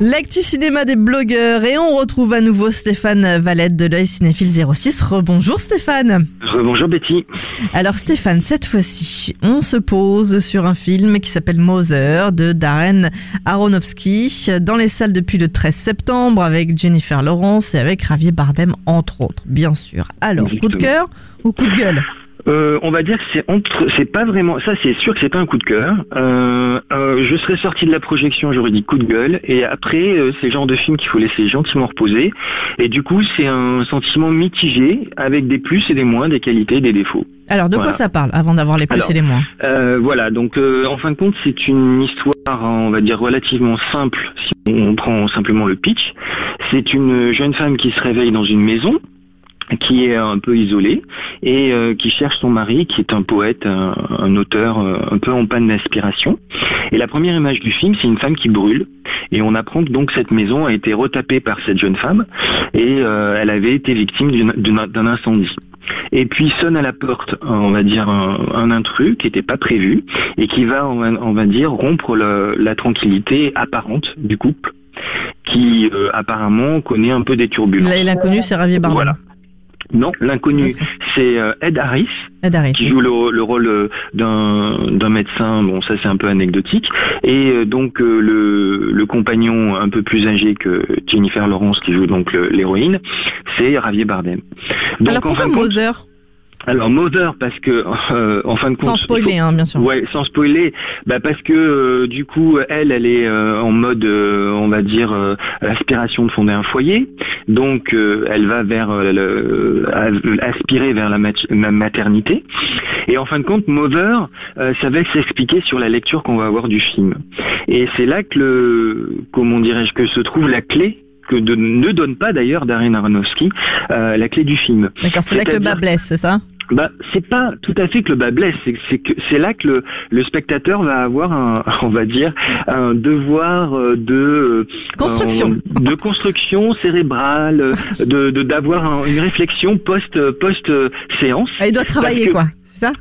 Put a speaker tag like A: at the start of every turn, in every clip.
A: L'actu cinéma des blogueurs et on retrouve à nouveau Stéphane Valette de l'œil cinéphile 06. Rebonjour Stéphane.
B: Bonjour Betty.
A: Alors Stéphane, cette fois-ci, on se pose sur un film qui s'appelle Mother de Darren Aronofsky dans les salles depuis le 13 septembre avec Jennifer Lawrence et avec Javier Bardem entre autres, bien sûr. Alors, coup de cœur ou coup de gueule?
B: Euh, on va dire que c'est entre, c'est pas vraiment, ça c'est sûr que c'est pas un coup de cœur. Euh, euh, je serais sorti de la projection, j'aurais dit coup de gueule, et après euh, c'est le genre de film qu'il faut laisser gentiment reposer. Et du coup c'est un sentiment mitigé avec des plus et des moins, des qualités et des défauts.
A: Alors, de quoi
B: Voilà.
A: ça parle avant d'avoir les plus
B: Alors,
A: et les moins?
B: Euh, voilà, donc euh, en fin de compte, c'est une histoire, on va dire, relativement simple, si on prend simplement le pitch. C'est une jeune femme qui se réveille dans une maison qui est un peu isolée et euh, qui cherche son mari qui est un poète, un, un auteur euh, un peu en panne d'inspiration. Et la première image du film, c'est une femme qui brûle et on apprend que donc cette maison a été retapée par cette jeune femme et euh, elle avait été victime d'un incendie. Et puis sonne à la porte, on va dire, un, un intrus qui n'était pas prévu et qui va, on va, on va dire, rompre le- la tranquillité apparente du couple qui euh, apparemment connaît un peu des turbulences.
A: Là, L'inconnu, c'est Javier Bardem.
B: Voilà. Non, l'inconnu,
A: Ah,
B: c'est euh, Ed Harris
A: Ed Harris,
B: qui joue le, le rôle euh, d'un d'un médecin. Bon, ça c'est un peu anecdotique. Et euh, donc le, le compagnon un peu plus âgé que Jennifer Lawrence qui joue donc l'héroïne, c'est Javier Bardem. Donc,
A: Alors pourquoi
B: de compte- alors Mother parce que euh, en fin de compte
A: Sans spoiler,
B: faut-
A: hein, bien sûr.
B: Ouais, sans spoiler, bah parce que euh, du coup elle, elle est euh, en mode, euh, on va dire, euh, aspiration de fonder un foyer, donc euh, elle va vers euh, le, aspirer vers la, mat- la maternité. Et en fin de compte, Mother, euh, ça va s'expliquer sur la lecture qu'on va avoir du film. Et c'est là que le, comment dirais-je, que se trouve la clé que de- ne donne pas d'ailleurs Darren Aronofsky, euh, la clé du film.
A: D'accord, c'est là que le bas blesse, c'est ça?
B: Bah, c'est pas tout à fait que le bas blesse, c'est que c'est là que le, le spectateur va avoir un, on va dire, un devoir euh, de euh,
A: Construction.
B: euh, de construction cérébrale, euh, de de- d'avoir un- une réflexion post post séance.
A: Ah, Il doit travailler,
B: que-
A: quoi.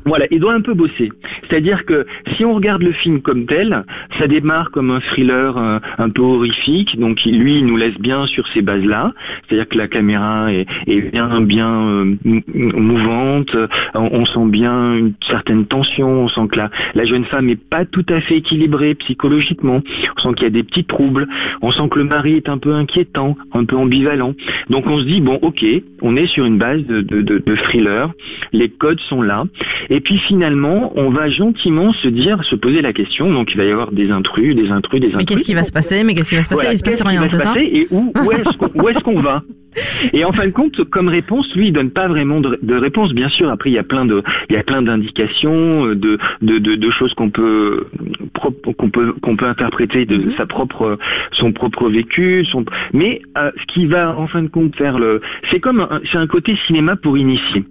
B: Voilà, il doit un peu bosser. C'est-à-dire que si on regarde le film comme tel, ça démarre comme un thriller euh, un peu horrifique. Donc lui, il nous laisse bien sur ces bases-là. C'est-à-dire que la caméra est, bien, bien euh, mou- mouvante. On, sent bien une certaine tension. On sent que la, jeune femme est pas tout à fait équilibrée psychologiquement. On sent qu'il y a des petits troubles. On sent que le mari est un peu inquiétant, un peu ambivalent. Donc on se dit bon, ok, on est sur une base de thriller. Les codes sont là. Et puis finalement, on va gentiment se dire, se poser la question. Donc il va y avoir des intrus, des intrus, des intrus.
A: Mais qu'est-ce qui va se passer Mais qu'est-ce qui va se passer
B: Voilà,
A: Il se passe rien,
B: va se passer et où, où est-ce qu'on va Et en fin de compte, comme réponse, lui, il donne pas vraiment de, de réponse. Bien sûr, après, il y a plein de, il y a plein d'indications, euh, de, de, de, de choses qu'on peut, qu'on peut, qu'on peut interpréter de
A: Mhm.
B: sa propre, son propre vécu. Son... Mais euh, ce qui va, en fin de compte, faire le, c'est comme, c'est un côté cinéma pour initier.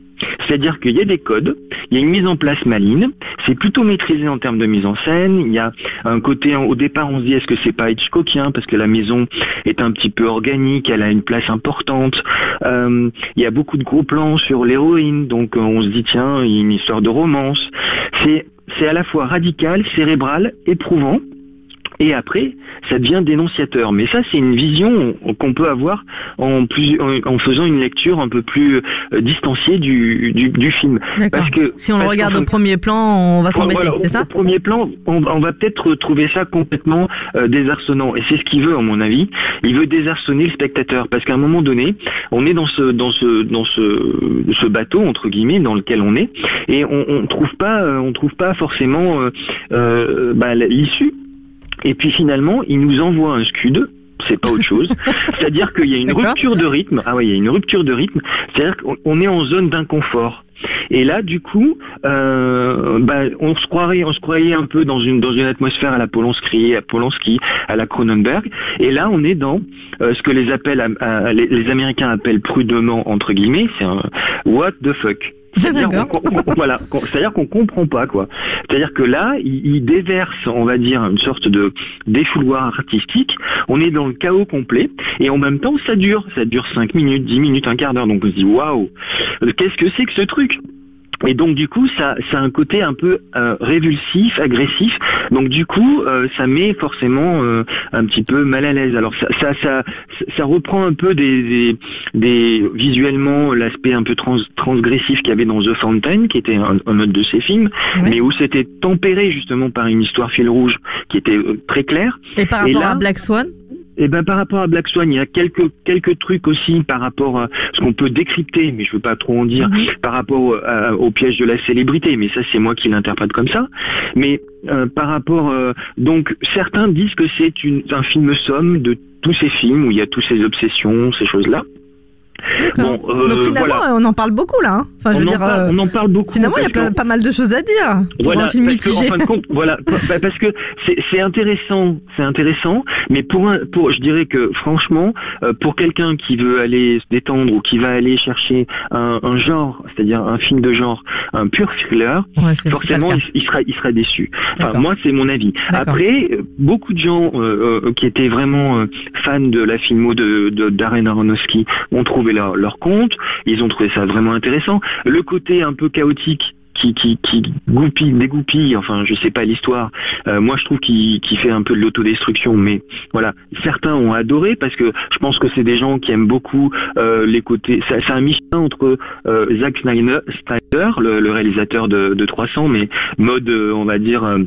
B: C'est-à-dire qu'il y a des codes, il y a une mise en place maligne, c'est plutôt maîtrisé en termes de mise en scène, il y a un côté, au départ on se dit est-ce que c'est pas Hitchcockien parce que la maison est un petit peu organique, elle a une place importante, Euh, il y a beaucoup de gros plans sur l'héroïne, donc euh, on se dit tiens, il y a une histoire de romance, c'est c'est à la fois radical, cérébral, éprouvant, et après, ça devient dénonciateur. Mais ça, c'est une vision qu'on peut avoir en, plus, en, faisant une lecture un peu plus euh, distanciée du, du, film.
A: Parce que si on le regarde au premier plan, on va s'embêter, c'est ça
B: Au premier plan, on, va peut-être trouver ça complètement euh, désarçonnant. Et c'est ce qu'il veut, à mon avis. Il veut désarçonner le spectateur, parce qu'à un moment donné, on est dans ce dans ce dans ce, ce bateau entre guillemets dans lequel on est, et on, on trouve pas euh, on trouve pas forcément euh, bah, l'issue et puis finalement, il nous envoie un scud c'est pas autre chose. C'est-à-dire qu'il y a une rupture de rythme. Ah oui, il y a une rupture de rythme. C'est-à-dire qu'on est en zone d'inconfort. Et là, du coup, euh, bah, on se croirait, on se croyait un peu dans une dans une atmosphère à la Polanski, à Polanski, à la Cronenberg. Et là, on est dans euh, ce que les appellent, les, les, Américains appellent prudemment entre guillemets, c'est un what the fuck. C'est-à-dire qu'on, voilà, qu'on comprend pas quoi. C'est-à-dire que là, il, déverse, on va dire, une sorte de défouloir artistique. On est dans le chaos complet et en même temps, ça dure, ça dure 5 minutes, 10 minutes, un quart d'heure. Donc on se dit waouh, qu'est-ce que c'est que ce truc? Et donc du coup, ça, ça a un côté un peu euh, révulsif, agressif. Donc du coup, euh, ça met forcément euh, un petit peu mal à l'aise. Alors ça, ça, ça, ça, reprend un peu des, des, visuellement l'aspect un peu trans, transgressif qu'il y avait dans The Fountain, qui était un, un autre de ces films, mais où c'était tempéré justement par une histoire fil rouge qui était très claire.
A: Et par rapport à Black Swan?
B: Eh ben par rapport à Black Swan, il y a quelques quelques trucs aussi par rapport à ce qu'on peut décrypter, mais je veux pas trop en dire, mhm. par rapport au piège de la célébrité. Mais ça, c'est moi qui l'interprète comme ça. Mais euh, par rapport, euh, donc certains disent que c'est un film somme de tous ces films où il y a tous ces obsessions, ces choses-là.
A: Bon, euh, Donc finalement, on en parle beaucoup là. Hein.
B: Enfin, je on, veux en dire, parle, euh, on en parle beaucoup.
A: Finalement, il y a pas mal de choses à dire.
B: Voilà,
A: un film
B: parce que, en fin de compte, voilà, parce que c'est intéressant, c'est intéressant, mais pour un, pour, je dirais que franchement, euh, pour quelqu'un qui veut aller se détendre ou qui va aller chercher un, un genre, c'est-à-dire un film de genre, un pur thriller, ouais, forcément, il, sera, il sera déçu. Enfin, moi, c'est mon avis. Après, beaucoup de gens euh, qui étaient vraiment fans de la filmo de, de Darren Aronofsky ont trouvé leur, compte, ils ont trouvé ça vraiment intéressant. Le côté un peu chaotique qui, qui, qui goupille, dégoupille, enfin je sais pas l'histoire. Euh, moi je trouve qu'il fait un peu de l'autodestruction, mais voilà, certains ont adoré parce que je pense que c'est des gens qui aiment beaucoup euh, les côtés. C'est un michin entre euh, Zack Snyder, le, réalisateur de, de 300, mais mode on va dire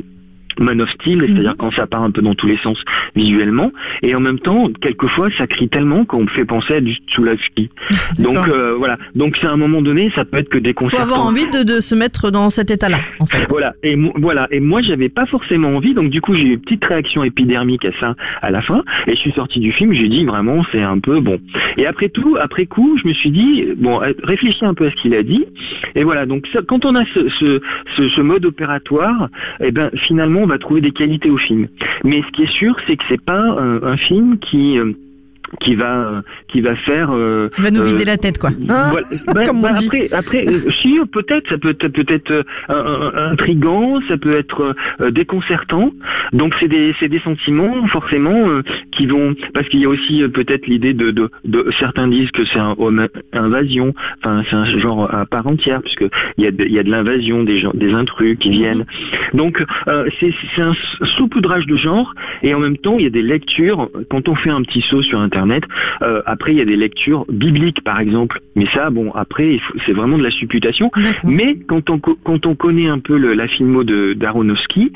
B: Man of Steel, c'est-à-dire mhm. quand ça part un peu dans tous les sens visuellement, et en même temps, quelquefois, ça crie tellement qu'on me fait penser à du Tsulavski. Donc euh, voilà, donc c'est à un moment donné, ça peut être que déconcertant.
A: Faut avoir envie de, de se mettre dans cet état-là, en fait.
B: Voilà, et voilà, et moi j'avais pas forcément envie, donc du coup j'ai eu une petite réaction épidermique à ça à la fin, et je suis sorti du film, j'ai dit vraiment c'est un peu bon. Et après tout, après coup, je me suis dit bon, euh, réfléchis un peu à ce qu'il a dit, et voilà, donc quand on a ce, ce, ce, ce mode opératoire, et eh ben finalement on va trouver des qualités au film. Mais ce qui est sûr, c'est que c'est pas un, film qui euh, qui va qui va faire
A: euh, qui va nous vider euh, la tête quoi.
B: hein bah, Comme bah, après après euh, si peut-être ça peut être peut-être intrigant ça peut être déconcertant. Donc c'est des c'est des sentiments forcément qui vont parce qu'il y a aussi peut-être l'idée de, de, de certains disent que c'est un home invasion. Enfin c'est un genre à part entière puisque il y a de, il y a de l'invasion des gens des intrus qui viennent. Donc c'est c'est un saupoudrage de genre et en même temps il y a des lectures. Quand on fait un petit saut sur internet euh, après, il y a des lectures bibliques, par exemple. Mais ça, bon, après, c'est vraiment de la supputation. Mais quand on, quand on connaît un peu le, la filmo de d'Aronofsky,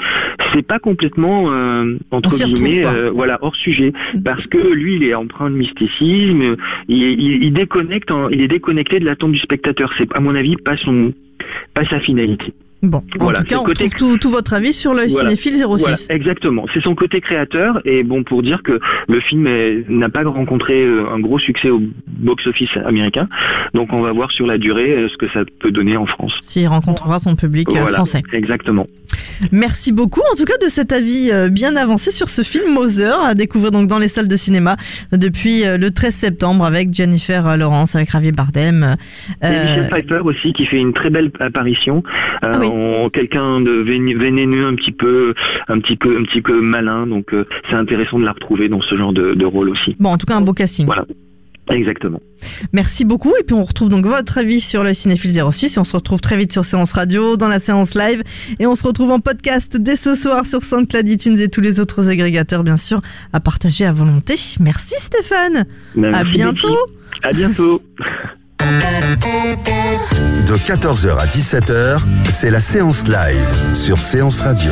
B: c'est pas complètement euh, entre guillemets, euh, voilà, hors sujet, mm. parce que lui, il est empreint de mysticisme. Il, il, déconnecte, il est déconnecté de l'attente du spectateur. C'est à mon avis pas son, pas sa finalité.
A: Bon, en tout cas, on côté... tout, tout, votre avis sur le cinéphile 06.
B: exactement, c'est son côté créateur et bon pour dire que le film n'a pas rencontré euh, un gros succès au box-office américain, donc on va voir sur la durée euh, ce que ça peut donner en France.
A: S'il rencontrera son public euh, français.
B: Exactement.
A: Merci beaucoup en tout cas de cet avis bien avancé sur ce film Mother à découvrir donc dans les salles de cinéma depuis le 13 septembre avec Jennifer Lawrence, avec Javier Bardem.
B: Et Michel Pfeiffer aussi qui fait une très belle apparition. Ah quelqu'un de vénéneux, un petit peu, un petit peu, un petit peu malin. Donc euh, c'est intéressant de la retrouver dans ce genre de, rôle aussi.
A: Bon, en tout cas un beau casting.
B: Voilà. Exactement.
A: Merci beaucoup. Et puis on retrouve donc votre avis sur le Cinéphile 06 et on se retrouve très vite sur Séance Radio, dans la séance live. Et on se retrouve en podcast dès ce soir sur SoundCloud, iTunes et tous les autres agrégateurs, bien sûr, à partager à volonté. Merci Stéphane.
B: Ben,
A: à
B: merci,
A: bientôt.
B: Betty. À bientôt.
C: De 14h à 17h, c'est la séance live sur Séance Radio.